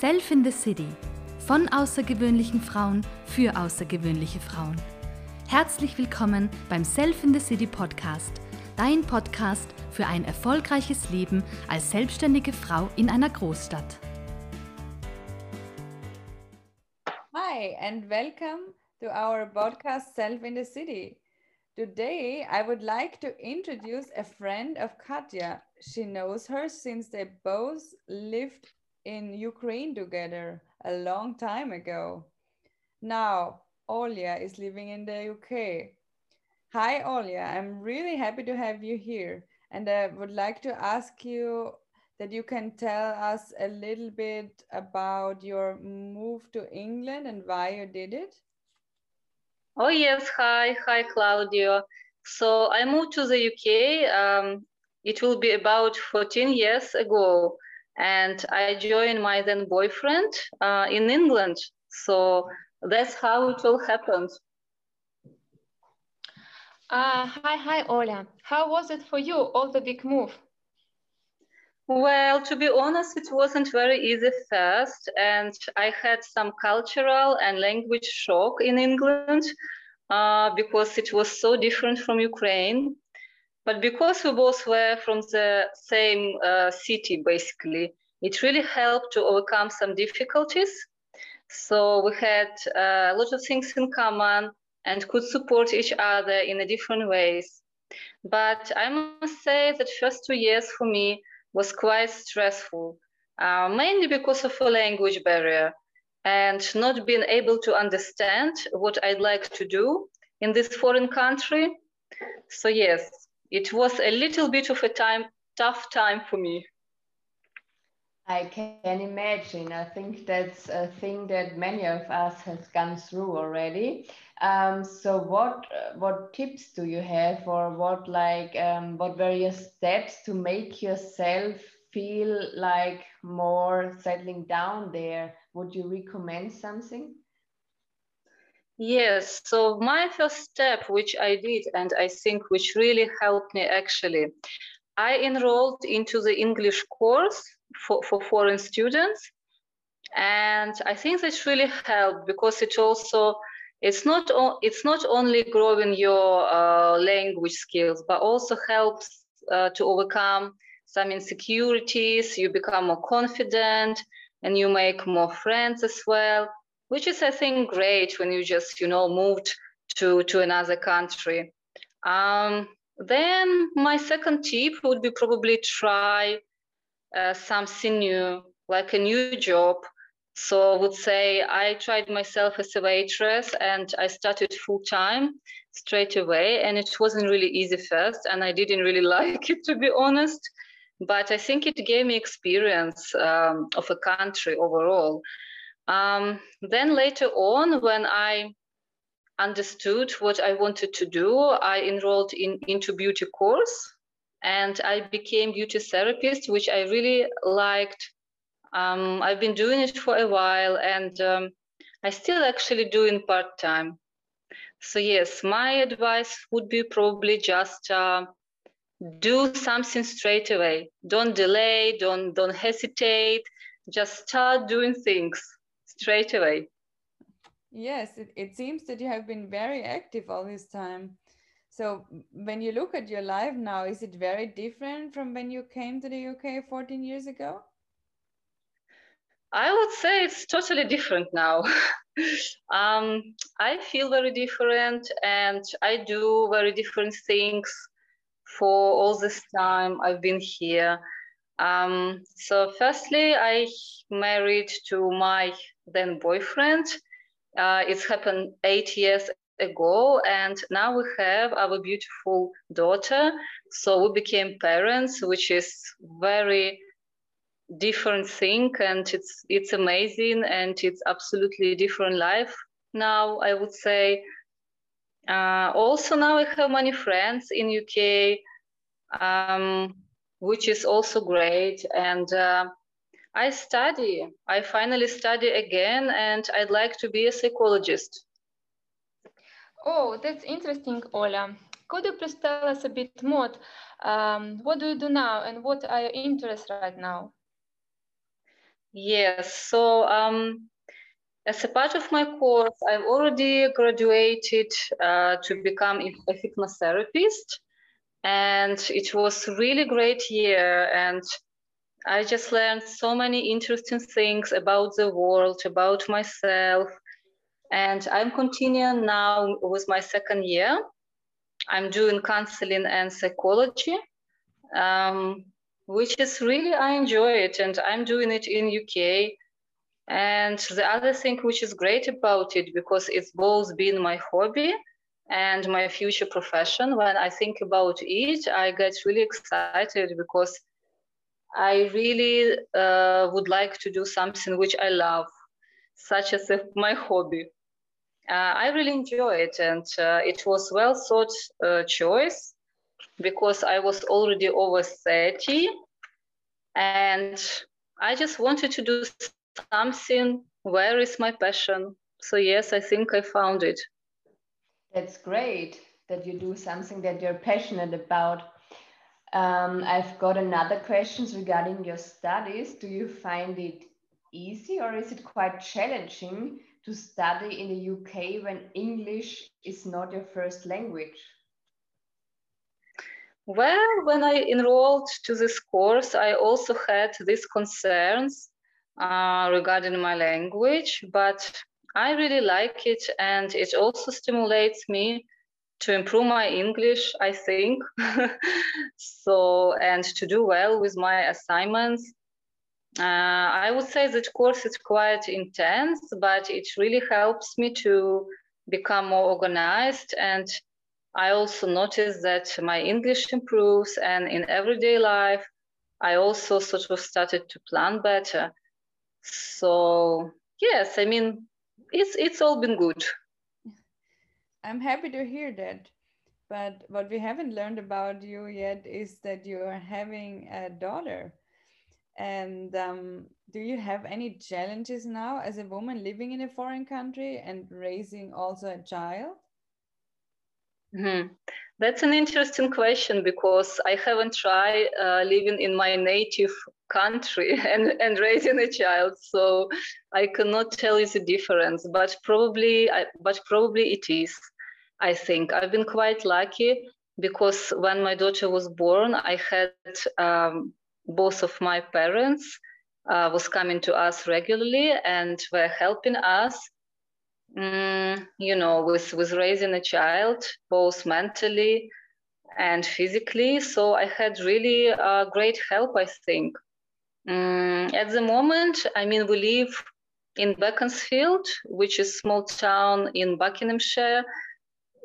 Self in the City. Von außergewöhnlichen Frauen für außergewöhnliche Frauen. Herzlich willkommen beim Self in the City Podcast, dein Podcast für ein erfolgreiches Leben als selbstständige Frau in einer Großstadt. Hi, and welcome to our podcast Self in the City. Today, I would like to introduce a friend of Katya. She knows her since they both lived in Ukraine together a long time ago. Now, Olya is living in the UK. Hi, Olya. I'm really happy to have you here. And I would like to ask you that you can tell us a little bit about your move to England and why you did it. Oh, yes. Hi. Hi, Claudio. So I moved to the UK. Um, it will be about 14 years ago and I joined my then boyfriend uh, in England. So that's how it all happened. Uh, hi, hi, Ola. How was it for you, all the big move? Well, to be honest, it wasn't very easy first, and I had some cultural and language shock in England uh, because it was so different from Ukraine. But because we both were from the same uh, city, basically, it really helped to overcome some difficulties. So we had uh, a lot of things in common and could support each other in a different ways. But I must say that first two years for me was quite stressful, uh, mainly because of a language barrier and not being able to understand what I'd like to do in this foreign country. So yes, it was a little bit of a time, tough time for me. I can imagine. I think that's a thing that many of us have gone through already. Um, so, what what tips do you have, or what like um, what your steps to make yourself feel like more settling down there? Would you recommend something? Yes, so my first step, which I did, and I think which really helped me actually, I enrolled into the English course for, for foreign students. And I think this really helped because it also it's not it's not only growing your uh, language skills, but also helps uh, to overcome some insecurities. You become more confident, and you make more friends as well which is I think great when you just you know moved to to another country. Um, then my second tip would be probably try uh, something new, like a new job. So I would say I tried myself as a waitress and I started full time straight away. And it wasn't really easy first, and I didn't really like it to be honest. But I think it gave me experience um, of a country overall. Um, then later on, when I understood what I wanted to do, I enrolled in into beauty course and I became beauty therapist, which I really liked. Um, I've been doing it for a while and um, I still actually do in part time. So yes, my advice would be probably just uh, do something straight away. Don't delay. Don't don't hesitate. Just start doing things straight away. Yes, it, it seems that you have been very active all this time. So when you look at your life now, is it very different from when you came to the UK 14 years ago? I would say it's totally different now. um, I feel very different and I do very different things for all this time I've been here. Um, so, firstly, I married to my then boyfriend. Uh, it's happened eight years ago, and now we have our beautiful daughter. So we became parents, which is very different thing, and it's it's amazing, and it's absolutely different life now. I would say. Uh, also, now I have many friends in UK, um, which is also great, and. Uh, I study. I finally study again, and I'd like to be a psychologist. Oh, that's interesting, Ola. Could you please tell us a bit more? Um, what do you do now, and what are your interests right now? Yes, so um, as a part of my course, I've already graduated uh, to become a hypnotherapist, and it was really great year. And I just learned so many interesting things about the world, about myself, and I'm continuing now with my second year. I'm doing counseling and psychology. Um, which is really I enjoy it and I'm doing it in UK. And the other thing which is great about it because it's both been my hobby and my future profession. When I think about it, I get really excited because I really uh, would like to do something which I love, such as my hobby. Uh, I really enjoy it, and uh, it was well thought uh, choice because I was already over 30 and I just wanted to do something. Where is my passion? So, yes, I think I found it. That's great that you do something that you're passionate about. Um, I've got another questions regarding your studies. Do you find it easy or is it quite challenging to study in the UK when English is not your first language? Well, when I enrolled to this course, I also had these concerns uh, regarding my language, but I really like it and it also stimulates me to improve my English, I think. so, and to do well with my assignments. Uh, I would say that course is quite intense, but it really helps me to become more organized and I also notice that my English improves, and in everyday life, I also sort of started to plan better. So yes, I mean, it's it's all been good. I'm happy to hear that. But what we haven't learned about you yet is that you are having a daughter. And um, do you have any challenges now as a woman living in a foreign country and raising also a child? Mm-hmm. That's an interesting question because I haven't tried uh, living in my native country and, and raising a child, so I cannot tell you the difference. But probably, I, but probably it is. I think I've been quite lucky because when my daughter was born, I had um, both of my parents uh, was coming to us regularly and were helping us mm, you know, with, with raising a child, both mentally and physically. So I had really uh, great help, I think. Mm, at the moment, I mean, we live in Beaconsfield, which is a small town in Buckinghamshire.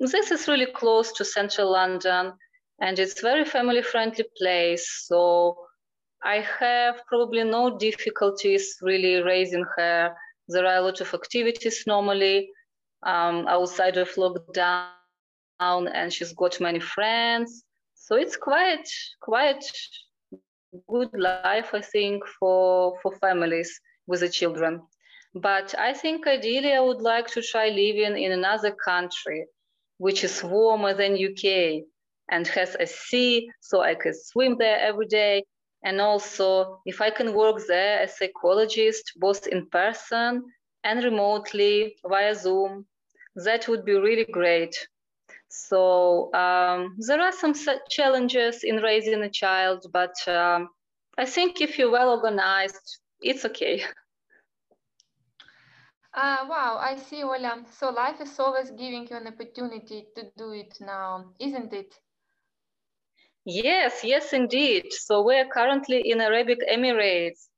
This is really close to central London and it's very family friendly place. So I have probably no difficulties really raising her there are a lot of activities normally um, outside of lockdown, and she's got many friends. So it's quite quite good life, I think, for for families with the children. But I think ideally I would like to try living in another country, which is warmer than UK and has a sea, so I could swim there every day and also, if I can work there as a psychologist, both in person and remotely via Zoom, that would be really great. So um, there are some challenges in raising a child, but um, I think if you're well organized, it's okay. Uh, wow, I see, Ola. So life is always giving you an opportunity to do it now, isn't it? Yes, yes, indeed. So we're currently in Arabic Emirates.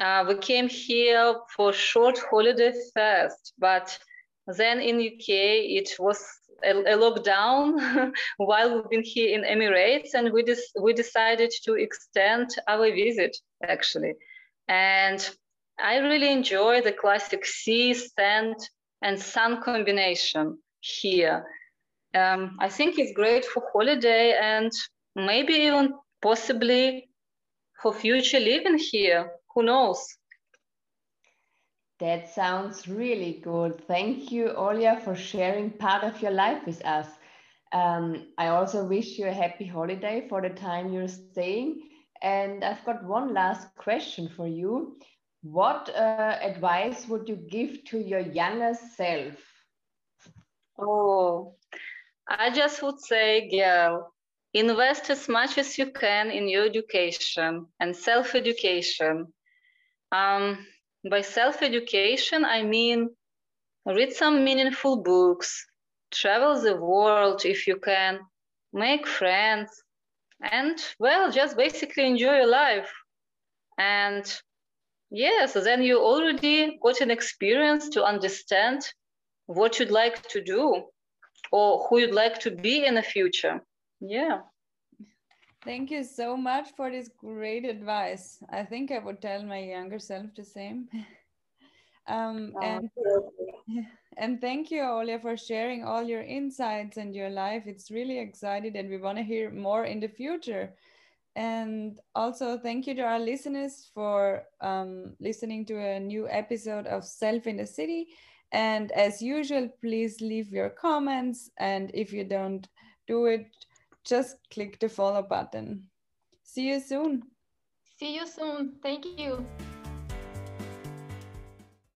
Uh, we came here for short holiday first, but then in UK it was a, a lockdown while we've been here in Emirates, and we des- we decided to extend our visit actually, and I really enjoy the classic sea, sand, and sun combination here. Um, I think it's great for holiday and maybe even possibly for future living here. Who knows? That sounds really good. Thank you, Olya, for sharing part of your life with us. Um, I also wish you a happy holiday for the time you're staying. And I've got one last question for you. What uh, advice would you give to your younger self? Oh, I just would say, girl, invest as much as you can in your education and self education. Um, by self education, I mean read some meaningful books, travel the world if you can, make friends, and well, just basically enjoy your life. And yes, then you already got an experience to understand what you'd like to do or who you'd like to be in the future. Yeah. Thank you so much for this great advice. I think I would tell my younger self the same. um, oh, and, and thank you, Olia, for sharing all your insights and your life. It's really exciting, and we want to hear more in the future. And also, thank you to our listeners for um, listening to a new episode of Self in the City. And as usual, please leave your comments. And if you don't do it, just click the follow button. See you soon. See you soon. Thank you.